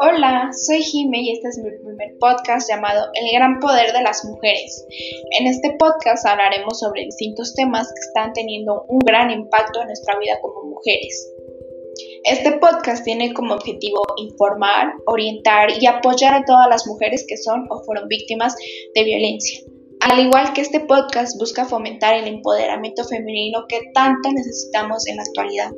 Hola, soy Jime y este es mi primer podcast llamado El gran poder de las mujeres. En este podcast hablaremos sobre distintos temas que están teniendo un gran impacto en nuestra vida como mujeres. Este podcast tiene como objetivo informar, orientar y apoyar a todas las mujeres que son o fueron víctimas de violencia. Al igual que este podcast busca fomentar el empoderamiento femenino que tanto necesitamos en la actualidad.